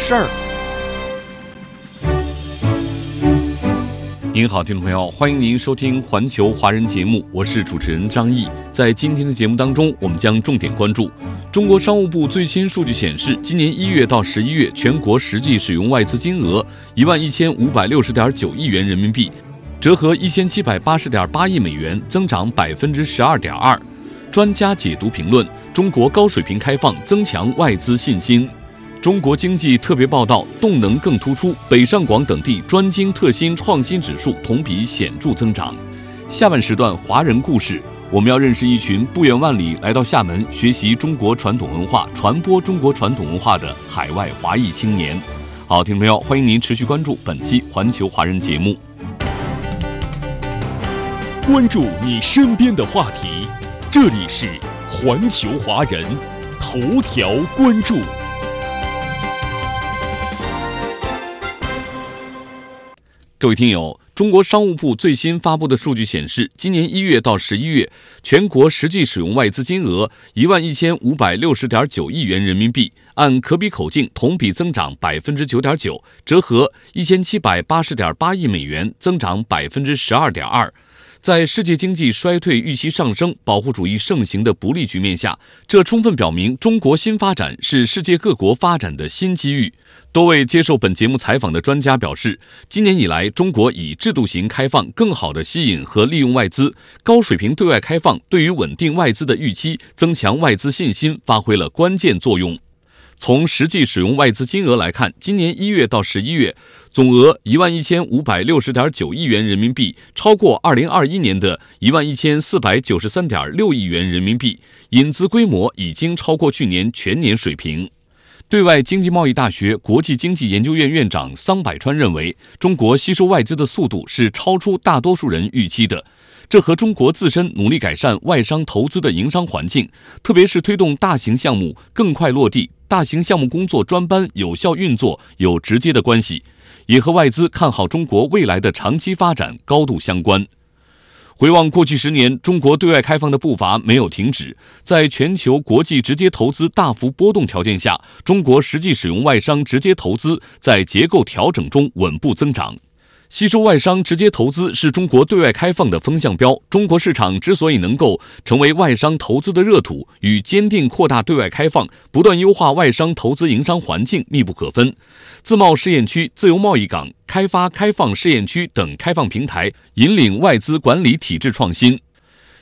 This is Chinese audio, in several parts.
事儿。您好，听众朋友，欢迎您收听环球华人节目，我是主持人张毅。在今天的节目当中，我们将重点关注中国商务部最新数据显示，今年一月到十一月，全国实际使用外资金额一万一千五百六十点九亿元人民币，折合一千七百八十点八亿美元，增长百分之十二点二。专家解读评论：中国高水平开放增强外资信心。中国经济特别报道：动能更突出，北上广等地专精特新创新指数同比显著增长。下半时段华人故事，我们要认识一群不远万里来到厦门学习中国传统文化、传播中国传统文化的海外华裔青年。好，听众朋友，欢迎您持续关注本期环球华人节目，关注你身边的话题。这里是环球华人头条关注。各位听友，中国商务部最新发布的数据显示，今年一月到十一月，全国实际使用外资金额一万一千五百六十点九亿元人民币，按可比口径同比增长百分之九点九，折合一千七百八十点八亿美元，增长百分之十二点二。在世界经济衰退预期上升、保护主义盛行的不利局面下，这充分表明中国新发展是世界各国发展的新机遇。多位接受本节目采访的专家表示，今年以来，中国以制度型开放更好地吸引和利用外资，高水平对外开放对于稳定外资的预期、增强外资信心发挥了关键作用。从实际使用外资金额来看，今年一月到十一月，总额一万一千五百六十点九亿元人民币，超过二零二一年的一万一千四百九十三点六亿元人民币，引资规模已经超过去年全年水平。对外经济贸易大学国际经济研究院院长桑百川认为，中国吸收外资的速度是超出大多数人预期的。这和中国自身努力改善外商投资的营商环境，特别是推动大型项目更快落地、大型项目工作专班有效运作有直接的关系，也和外资看好中国未来的长期发展高度相关。回望过去十年，中国对外开放的步伐没有停止，在全球国际直接投资大幅波动条件下，中国实际使用外商直接投资在结构调整中稳步增长。吸收外商直接投资是中国对外开放的风向标。中国市场之所以能够成为外商投资的热土，与坚定扩大对外开放、不断优化外商投资营商环境密不可分。自贸试验区、自由贸易港、开发开放试验区等开放平台，引领外资管理体制创新。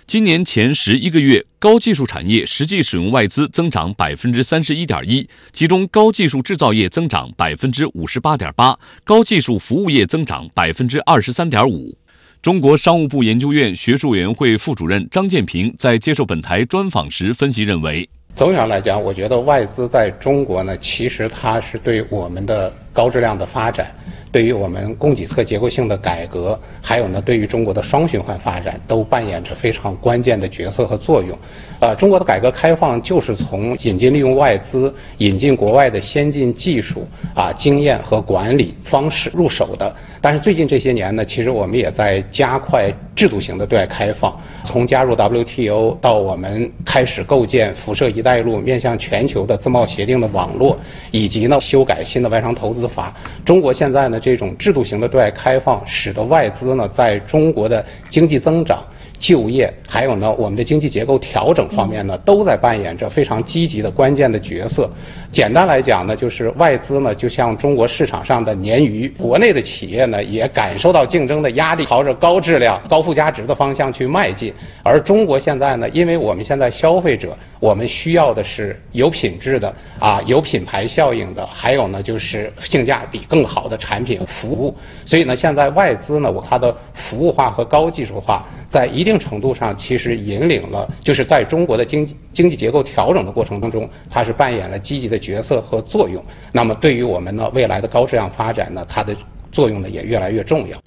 今年前十一个月，高技术产业实际使用外资增长百分之三十一点一，其中高技术制造业增长百分之五十八点八，高技术服务业增长百分之二十三点五。中国商务部研究院学术委员会副主任张建平在接受本台专访时分析认为，总体上来讲，我觉得外资在中国呢，其实它是对我们的高质量的发展。对于我们供给侧结构性的改革，还有呢，对于中国的双循环发展，都扮演着非常关键的角色和作用。呃，中国的改革开放就是从引进利用外资、引进国外的先进技术啊、经验和管理方式入手的。但是最近这些年呢，其实我们也在加快制度型的对外开放，从加入 WTO 到我们开始构建辐射“一带一路”面向全球的自贸协定的网络，以及呢修改新的外商投资法。中国现在呢这种制度型的对外开放，使得外资呢在中国的经济增长。就业，还有呢，我们的经济结构调整方面呢，都在扮演着非常积极的关键的角色。简单来讲呢，就是外资呢，就像中国市场上的鲶鱼，国内的企业呢，也感受到竞争的压力，朝着高质量、高附加值的方向去迈进。而中国现在呢，因为我们现在消费者，我们需要的是有品质的啊，有品牌效应的，还有呢，就是性价比更好的产品服务。所以呢，现在外资呢，我它的服务化和高技术化，在一定。定程度上其实引领了，就是在中国的经济经济结构调整的过程当中，它是扮演了积极的角色和作用。那么对于我们呢未来的高质量发展呢，它的作用呢也越来越重要。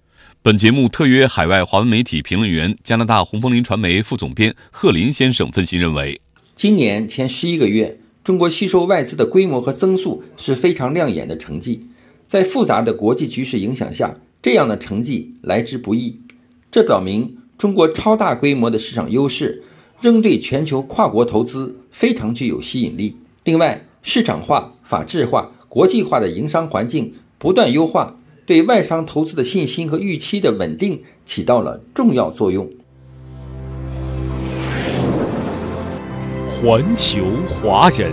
本节目特约海外华文媒体评论员、加拿大红枫林传媒副总编贺林先生分析认为，今年前十一个月，中国吸收外资的规模和增速是非常亮眼的成绩。在复杂的国际局势影响下，这样的成绩来之不易。这表明中国超大规模的市场优势仍对全球跨国投资非常具有吸引力。另外，市场化、法治化、国际化的营商环境不断优化。对外商投资的信心和预期的稳定起到了重要作用。环球华人，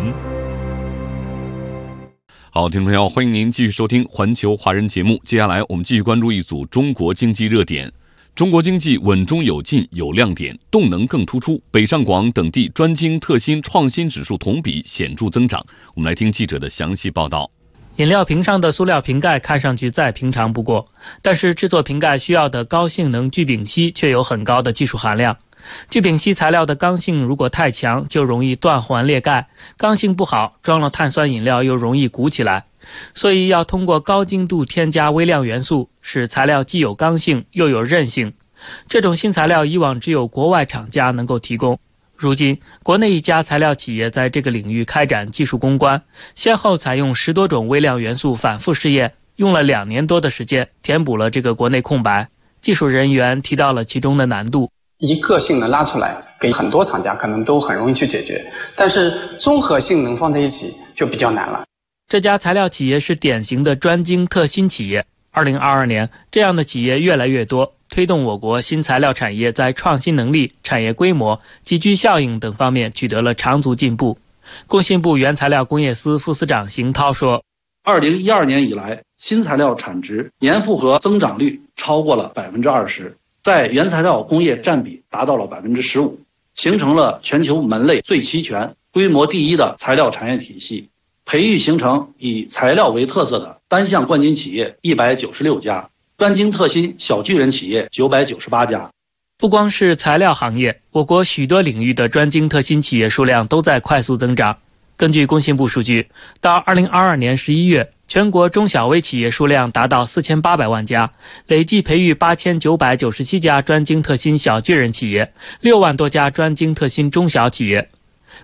好，听众朋友，欢迎您继续收听《环球华人》节目。接下来，我们继续关注一组中国经济热点。中国经济稳中有进，有亮点，动能更突出。北上广等地专精特新创新指数同比显著增长。我们来听记者的详细报道。饮料瓶上的塑料瓶盖看上去再平常不过，但是制作瓶盖需要的高性能聚丙烯却有很高的技术含量。聚丙烯材料的刚性如果太强，就容易断环裂盖；刚性不好，装了碳酸饮料又容易鼓起来。所以要通过高精度添加微量元素，使材料既有刚性又有韧性。这种新材料以往只有国外厂家能够提供。如今，国内一家材料企业在这个领域开展技术攻关，先后采用十多种微量元素反复试验，用了两年多的时间，填补了这个国内空白。技术人员提到了其中的难度：一个性能拉出来，给很多厂家可能都很容易去解决，但是综合性能放在一起就比较难了。这家材料企业是典型的专精特新企业。二零二二年，这样的企业越来越多。推动我国新材料产业在创新能力、产业规模、集聚效应等方面取得了长足进步。工信部原材料工业司副司长邢涛说：“二零一二年以来，新材料产值年复合增长率超过了百分之二十，在原材料工业占比达到了百分之十五，形成了全球门类最齐全、规模第一的材料产业体系，培育形成以材料为特色的单项冠军企业一百九十六家。”专精特新小巨人企业九百九十八家，不光是材料行业，我国许多领域的专精特新企业数量都在快速增长。根据工信部数据，到二零二二年十一月，全国中小微企业数量达到四千八百万家，累计培育八千九百九十七家专精特新小巨人企业，六万多家专精特新中小企业。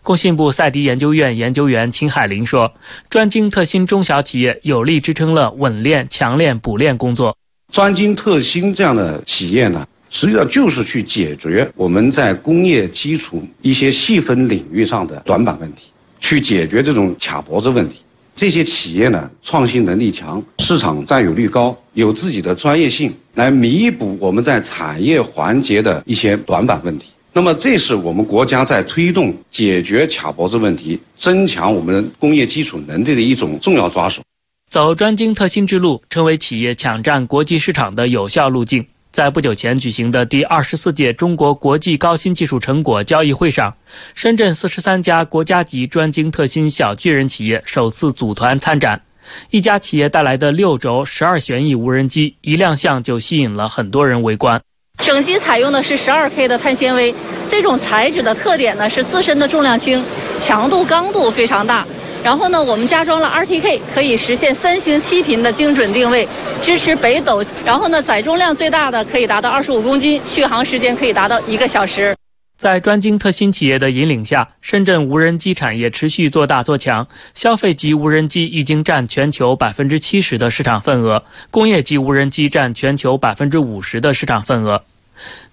工信部赛迪研究院研究员秦海林说：“专精特新中小企业有力支撑了稳链、强链、补链工作。”专精特新这样的企业呢，实际上就是去解决我们在工业基础一些细分领域上的短板问题，去解决这种卡脖子问题。这些企业呢，创新能力强，市场占有率高，有自己的专业性，来弥补我们在产业环节的一些短板问题。那么，这是我们国家在推动解决卡脖子问题、增强我们工业基础能力的一种重要抓手。走专精特新之路，成为企业抢占国际市场的有效路径。在不久前举行的第二十四届中国国际高新技术成果交易会上，深圳四十三家国家级专精特新小巨人企业首次组团参展。一家企业带来的六轴十二旋翼无人机一亮相就吸引了很多人围观。整机采用的是十二 K 的碳纤维，这种材质的特点呢是自身的重量轻，强度刚度非常大。然后呢，我们加装了 RTK，可以实现三星七频的精准定位，支持北斗。然后呢，载重量最大的可以达到二十五公斤，续航时间可以达到一个小时。在专精特新企业的引领下，深圳无人机产业持续做大做强，消费级无人机已经占全球百分之七十的市场份额，工业级无人机占全球百分之五十的市场份额。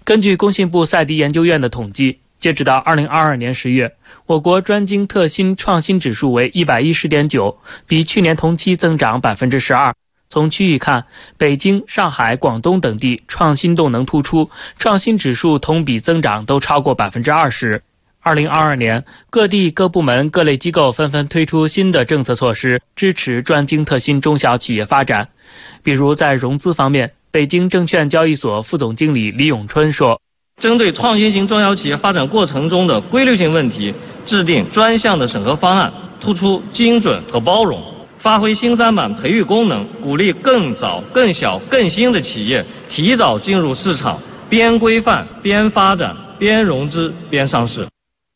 根据工信部赛迪研究院的统计。截止到二零二二年十月，我国专精特新创新指数为一百一十点九，比去年同期增长百分之十二。从区域看，北京、上海、广东等地创新动能突出，创新指数同比增长都超过百分之二十。二零二二年，各地各部门各类机构纷纷推出新的政策措施，支持专精特新中小企业发展。比如在融资方面，北京证券交易所副总经理李永春说。针对创新型中小企业发展过程中的规律性问题，制定专项的审核方案，突出精准和包容，发挥新三板培育功能，鼓励更早、更小、更新的企业提早进入市场，边规范边发展边融资边上市。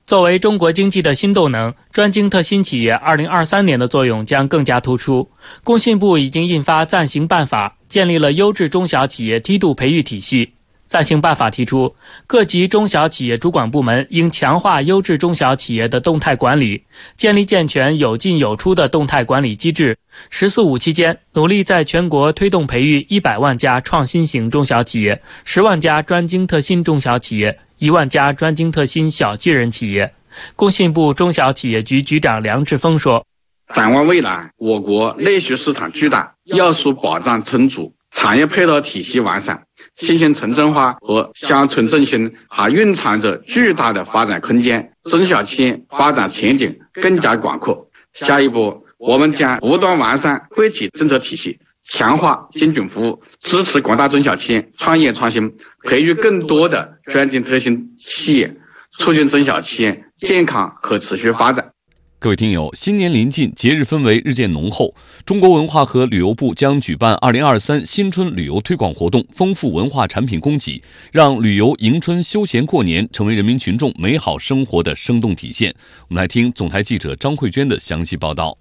作为中国经济的新动能，专精特新企业2023年的作用将更加突出。工信部已经印发暂行办法，建立了优质中小企业梯度培育体系。暂行办法提出，各级中小企业主管部门应强化优质中小企业的动态管理，建立健全有进有出的动态管理机制。“十四五”期间，努力在全国推动培育一百万家创新型中小企业，十万家专精特新中小企业。一万家专精特新小巨人企业，工信部中小企业局局长梁志峰说：“展望未来，我国内需市场巨大，要素保障充足，产业配套体系完善，新型城镇化和乡村振兴还蕴藏着巨大的发展空间，中小企业发展前景更加广阔。下一步，我们将不断完善惠企政策体系。”强化精准服务，支持广大中小企业创业创新，培育更多的专精特新企业，促进中小企业健康可持续发展。各位听友，新年临近，节日氛围日渐浓厚。中国文化和旅游部将举办二零二三新春旅游推广活动，丰富文化产品供给，让旅游迎春、休闲过年成为人民群众美好生活的生动体现。我们来听总台记者张慧娟的详细报道。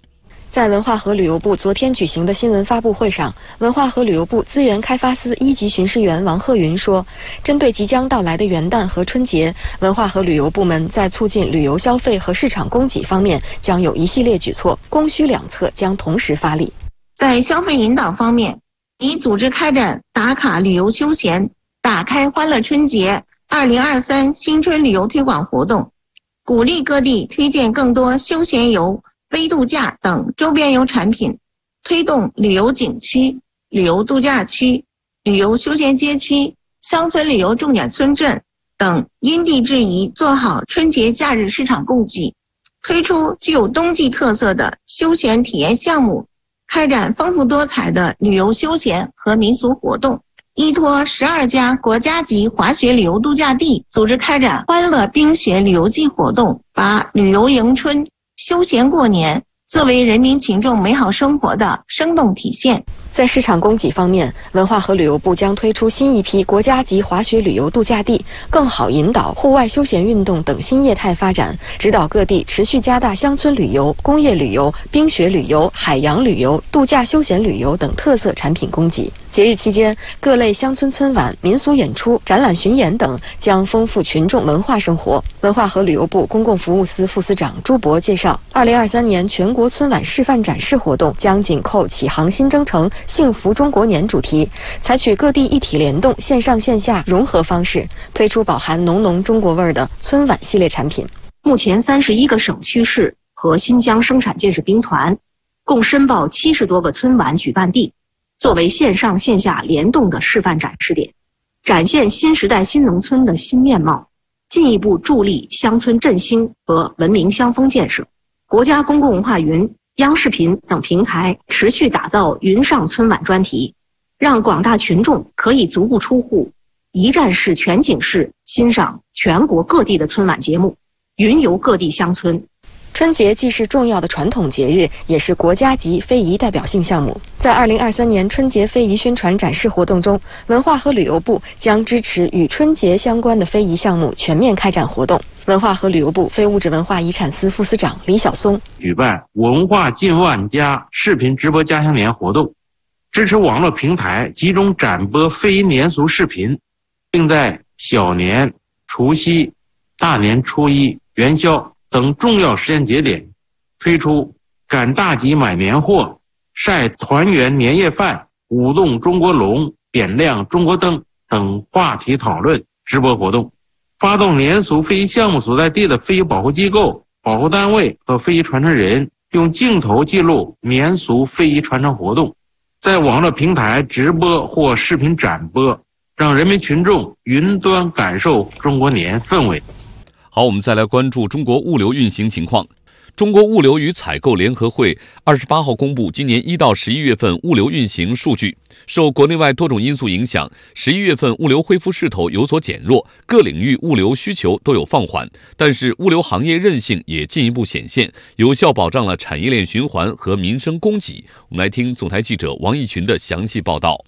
在文化和旅游部昨天举行的新闻发布会上，文化和旅游部资源开发司一级巡视员王鹤云说：“针对即将到来的元旦和春节，文化和旅游部门在促进旅游消费和市场供给方面将有一系列举措，供需两侧将同时发力。在消费引导方面，已组织开展打卡旅游休闲、打开欢乐春节二零二三新春旅游推广活动，鼓励各地推荐更多休闲游。”微度假等周边游产品，推动旅游景区、旅游度假区、旅游休闲街区、乡村旅游重点村镇等因地制宜做好春节假日市场供给，推出具有冬季特色的休闲体验项目，开展丰富多彩的旅游休闲和民俗活动，依托十二家国家级滑雪旅游度假地，组织开展欢乐冰雪旅游季活动，把旅游迎春。休闲过年作为人民群众美好生活的生动体现。在市场供给方面，文化和旅游部将推出新一批国家级滑雪旅游度假地，更好引导户外休闲运动等新业态发展，指导各地持续加大乡村旅游、工业旅游、冰雪旅游、海洋旅游、度假休闲旅游等特色产品供给。节日期间，各类乡村村晚、民俗演出、展览巡演等将丰富群众文化生活。文化和旅游部公共服务司副司长朱博介绍，二零二三年全国春晚示范展示活动将紧扣启航新征程。幸福中国年主题，采取各地一体联动、线上线下融合方式，推出饱含浓浓中国味儿的春晚系列产品。目前，三十一个省区市和新疆生产建设兵团共申报七十多个春晚举办地，作为线上线下联动的示范展示点，展现新时代新农村的新面貌，进一步助力乡村振兴和文明乡风建设。国家公共文化云。央视频等平台持续打造“云上春晚”专题，让广大群众可以足不出户，一站式、全景式欣赏全国各地的春晚节目，云游各地乡村。春节既是重要的传统节日，也是国家级非遗代表性项目。在二零二三年春节非遗宣传展示活动中，文化和旅游部将支持与春节相关的非遗项目全面开展活动。文化和旅游部非物质文化遗产司副司长李晓松举办“文化近万家”视频直播家乡年活动，支持网络平台集中展播非遗年俗视频，并在小年、除夕、大年初一、元宵。等重要时间节点，推出赶大集买年货、晒团圆年夜饭、舞动中国龙、点亮中国灯等话题讨论直播活动，发动年俗非遗项目所在地的非遗保护机构、保护单位和非遗传承人用镜头记录年俗非遗传承活动，在网络平台直播或视频展播，让人民群众云端感受中国年氛围。好，我们再来关注中国物流运行情况。中国物流与采购联合会二十八号公布今年一到十一月份物流运行数据，受国内外多种因素影响，十一月份物流恢复势头有所减弱，各领域物流需求都有放缓，但是物流行业韧性也进一步显现，有效保障了产业链循环和民生供给。我们来听总台记者王毅群的详细报道。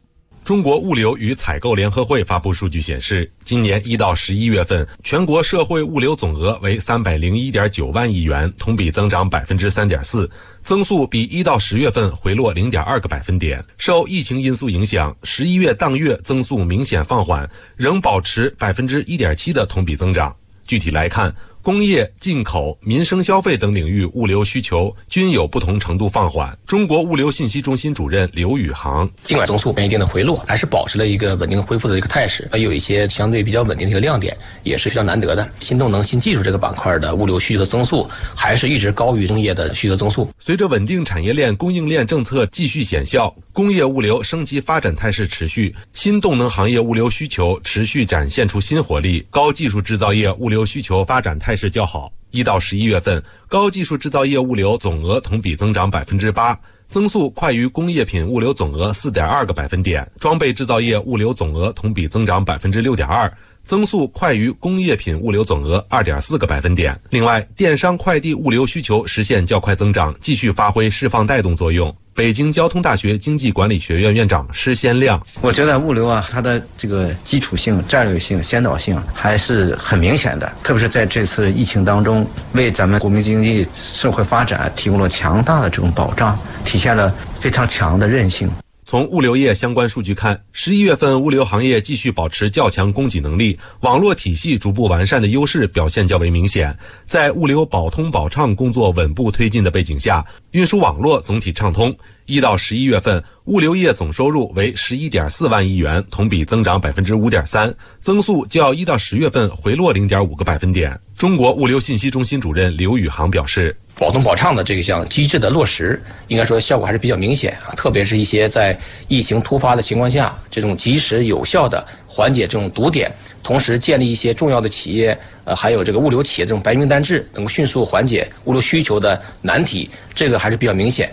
中国物流与采购联合会发布数据显示，今年一到十一月份，全国社会物流总额为三百零一点九万亿元，同比增长百分之三点四，增速比一到十月份回落零点二个百分点。受疫情因素影响，十一月当月增速明显放缓，仍保持百分之一点七的同比增长。具体来看，工业、进口、民生消费等领域物流需求均有不同程度放缓。中国物流信息中心主任刘宇航，尽管增速有一定的回落，还是保持了一个稳定恢复的一个态势，还有一些相对比较稳定的一个亮点，也是非常难得的。新动能、新技术这个板块的物流需求的增速，还是一直高于工业的需求增速。随着稳定产业链、供应链政策继续显效，工业物流升级发展态势持续，新动能行业物流需求持续展现出新活力，高技术制造业物流需求发展态是较好。一到十一月份，高技术制造业物流总额同比增长百分之八，增速快于工业品物流总额四点二个百分点；装备制造业物流总额同比增长百分之六点二，增速快于工业品物流总额二点四个百分点。另外，电商快递物流需求实现较快增长，继续发挥释放带动作用。北京交通大学经济管理学院院长施先亮，我觉得物流啊，它的这个基础性、战略性、先导性还是很明显的，特别是在这次疫情当中，为咱们国民经济社会发展提供了强大的这种保障，体现了非常强的韧性。从物流业相关数据看，十一月份物流行业继续保持较强供给能力，网络体系逐步完善的优势表现较为明显。在物流保通保畅工作稳步推进的背景下，运输网络总体畅通。一到十一月份，物流业总收入为十一点四万亿元，同比增长百分之五点三，增速较一到十月份回落零点五个百分点。中国物流信息中心主任刘宇航表示。保通保畅的这项机制的落实，应该说效果还是比较明显啊。特别是一些在疫情突发的情况下，这种及时有效的缓解这种堵点，同时建立一些重要的企业，呃，还有这个物流企业这种白名单制，能够迅速缓解物流需求的难题，这个还是比较明显。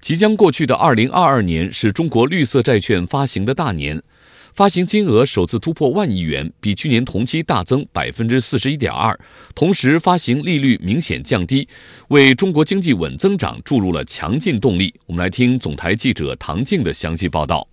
即将过去的二零二二年是中国绿色债券发行的大年。发行金额首次突破万亿元，比去年同期大增百分之四十一点二。同时，发行利率明显降低，为中国经济稳增长注入了强劲动力。我们来听总台记者唐静的详细报道。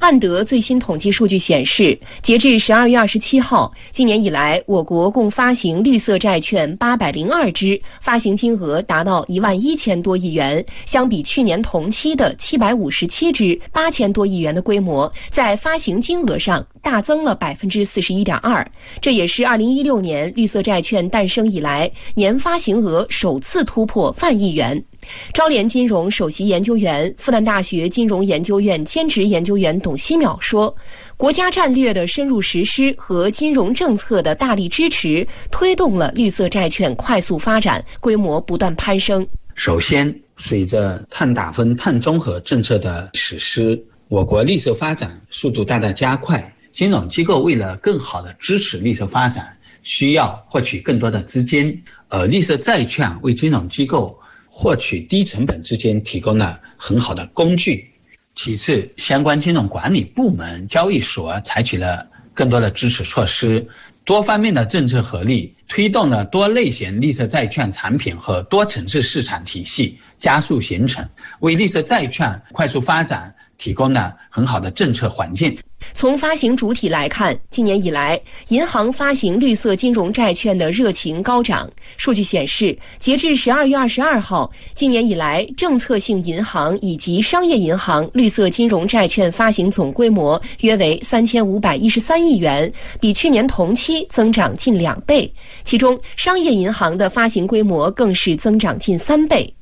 万德最新统计数据显示，截至十二月二十七号，今年以来，我国共发行绿色债券八百零二支，发行金额达到一万一千多亿元。相比去年同期的七百五十七支，八千多亿元的规模，在发行金额上大增了百分之四十一点二。这也是二零一六年绿色债券诞生以来，年发行额首次突破万亿元。招联金融首席研究员、复旦大学金融研究院兼职研究员董希淼说：“国家战略的深入实施和金融政策的大力支持，推动了绿色债券快速发展，规模不断攀升。首先，随着碳达峰、碳中和政策的实施，我国绿色发展速度大大加快。金融机构为了更好的支持绿色发展，需要获取更多的资金，而绿色债券为金融机构。”获取低成本之间提供了很好的工具。其次，相关金融管理部门、交易所采取了更多的支持措施，多方面的政策合力推动了多类型绿色债券产品和多层次市场体系加速形成，为绿色债券快速发展提供了很好的政策环境。从发行主体来看，今年以来，银行发行绿色金融债券的热情高涨。数据显示，截至十二月二十二号，今年以来，政策性银行以及商业银行绿色金融债券发行总规模约为三千五百一十三亿元，比去年同期增长近两倍。其中，商业银行的发行规模更是增长近三倍。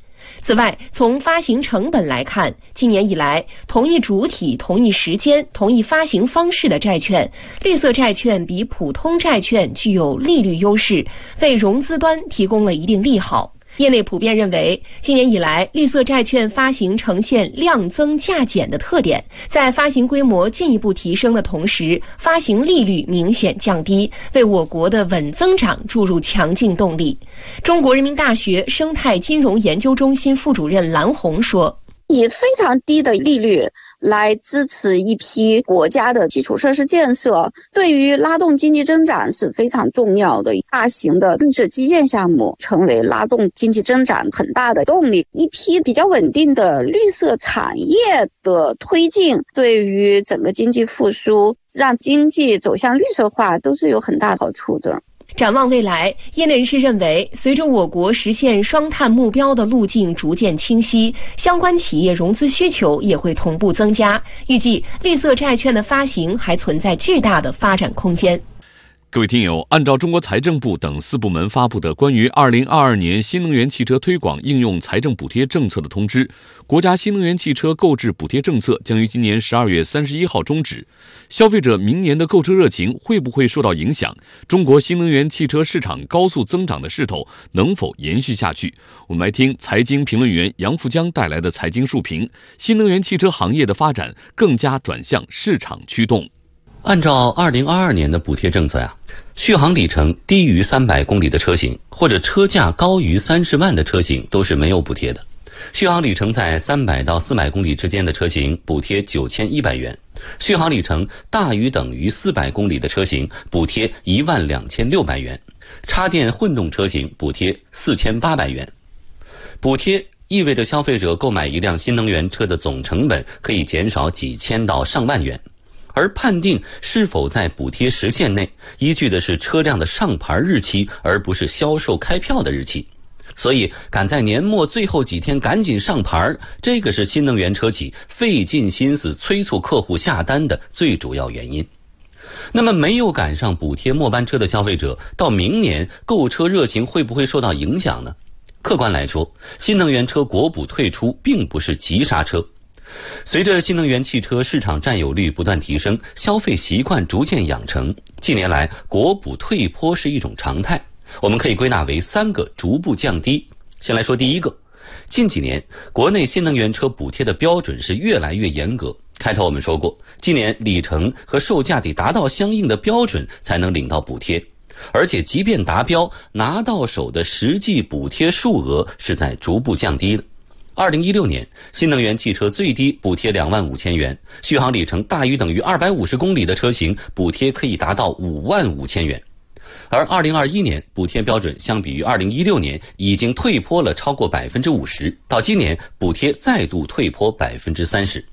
此外，从发行成本来看，今年以来，同一主体、同一时间、同一发行方式的债券，绿色债券比普通债券具有利率优势，为融资端提供了一定利好。业内普遍认为，今年以来绿色债券发行呈现量增价减的特点，在发行规模进一步提升的同时，发行利率明显降低，为我国的稳增长注入强劲动力。中国人民大学生态金融研究中心副主任蓝红说。以非常低的利率来支持一批国家的基础设施建设，对于拉动经济增长是非常重要的。大型的绿色基建项目成为拉动经济增长很大的动力。一批比较稳定的绿色产业的推进，对于整个经济复苏、让经济走向绿色化都是有很大好处的。展望未来，业内人士认为，随着我国实现双碳目标的路径逐渐清晰，相关企业融资需求也会同步增加。预计绿色债券的发行还存在巨大的发展空间。各位听友，按照中国财政部等四部门发布的关于二零二二年新能源汽车推广应用财政补贴政策的通知，国家新能源汽车购置补贴政策将于今年十二月三十一号终止。消费者明年的购车热情会不会受到影响？中国新能源汽车市场高速增长的势头能否延续下去？我们来听财经评论员杨富江带来的财经述评：新能源汽车行业的发展更加转向市场驱动。按照二零二二年的补贴政策呀，续航里程低于三百公里的车型或者车价高于三十万的车型都是没有补贴的。续航里程在三百到四百公里之间的车型补贴九千一百元，续航里程大于等于四百公里的车型补贴一万两千六百元，插电混动车型补贴四千八百元。补贴意味着消费者购买一辆新能源车的总成本可以减少几千到上万元。而判定是否在补贴时限内，依据的是车辆的上牌日期，而不是销售开票的日期。所以，赶在年末最后几天赶紧上牌，这个是新能源车企费尽心思催促客户下单的最主要原因。那么，没有赶上补贴末班车的消费者，到明年购车热情会不会受到影响呢？客观来说，新能源车国补退出并不是急刹车。随着新能源汽车市场占有率不断提升，消费习惯逐渐养成，近年来国补退坡是一种常态。我们可以归纳为三个逐步降低。先来说第一个，近几年国内新能源车补贴的标准是越来越严格。开头我们说过，今年里程和售价得达到相应的标准才能领到补贴，而且即便达标，拿到手的实际补贴数额是在逐步降低的。二零一六年，新能源汽车最低补贴两万五千元，续航里程大于等于二百五十公里的车型，补贴可以达到五万五千元。而二零二一年，补贴标准相比于二零一六年已经退坡了超过百分之五十，到今年补贴再度退坡百分之三十。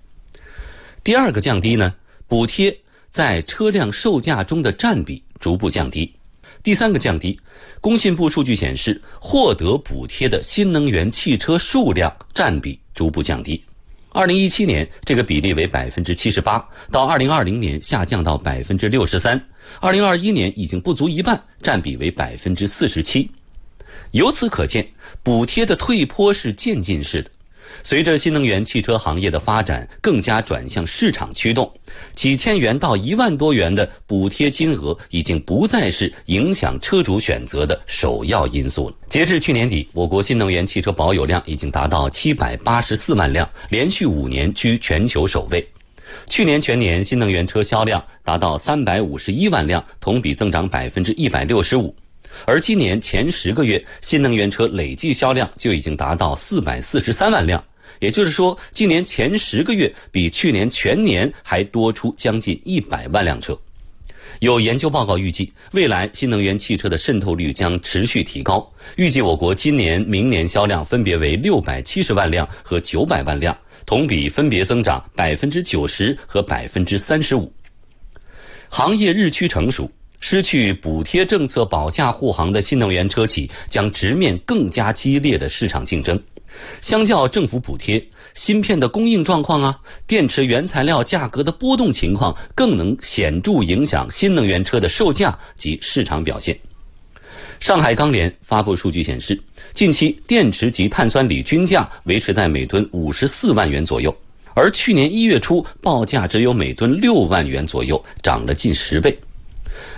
第二个降低呢，补贴在车辆售价中的占比逐步降低。第三个降低，工信部数据显示，获得补贴的新能源汽车数量占比逐步降低。二零一七年这个比例为百分之七十八，到二零二零年下降到百分之六十三，二零二一年已经不足一半，占比为百分之四十七。由此可见，补贴的退坡是渐进式的。随着新能源汽车行业的发展更加转向市场驱动，几千元到一万多元的补贴金额已经不再是影响车主选择的首要因素了。截至去年底，我国新能源汽车保有量已经达到七百八十四万辆，连续五年居全球首位。去年全年新能源车销量达到三百五十一万辆，同比增长百分之一百六十五。而今年前十个月新能源车累计销量就已经达到四百四十三万辆。也就是说，今年前十个月比去年全年还多出将近一百万辆车。有研究报告预计，未来新能源汽车的渗透率将持续提高。预计我国今年、明年销量分别为六百七十万辆和九百万辆，同比分别增长百分之九十和百分之三十五。行业日趋成熟，失去补贴政策保驾护航的新能源车企将直面更加激烈的市场竞争。相较政府补贴，芯片的供应状况啊，电池原材料价格的波动情况，更能显著影响新能源车的售价及市场表现。上海钢联发布数据显示，近期电池及碳酸锂均价维持在每吨五十四万元左右，而去年一月初报价只有每吨六万元左右，涨了近十倍。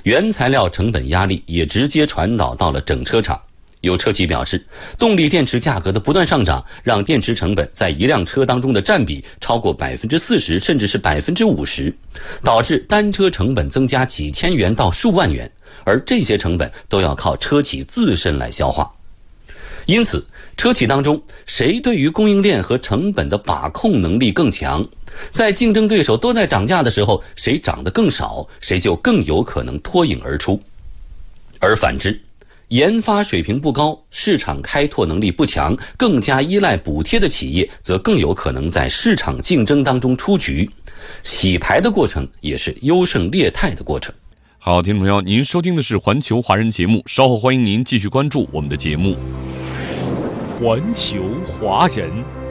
原材料成本压力也直接传导到了整车厂。有车企表示，动力电池价格的不断上涨，让电池成本在一辆车当中的占比超过百分之四十，甚至是百分之五十，导致单车成本增加几千元到数万元，而这些成本都要靠车企自身来消化。因此，车企当中谁对于供应链和成本的把控能力更强，在竞争对手都在涨价的时候，谁涨得更少，谁就更有可能脱颖而出。而反之，研发水平不高、市场开拓能力不强、更加依赖补贴的企业，则更有可能在市场竞争当中出局。洗牌的过程也是优胜劣汰的过程。好，听众朋友，您收听的是环球华人节目，稍后欢迎您继续关注我们的节目。环球华人。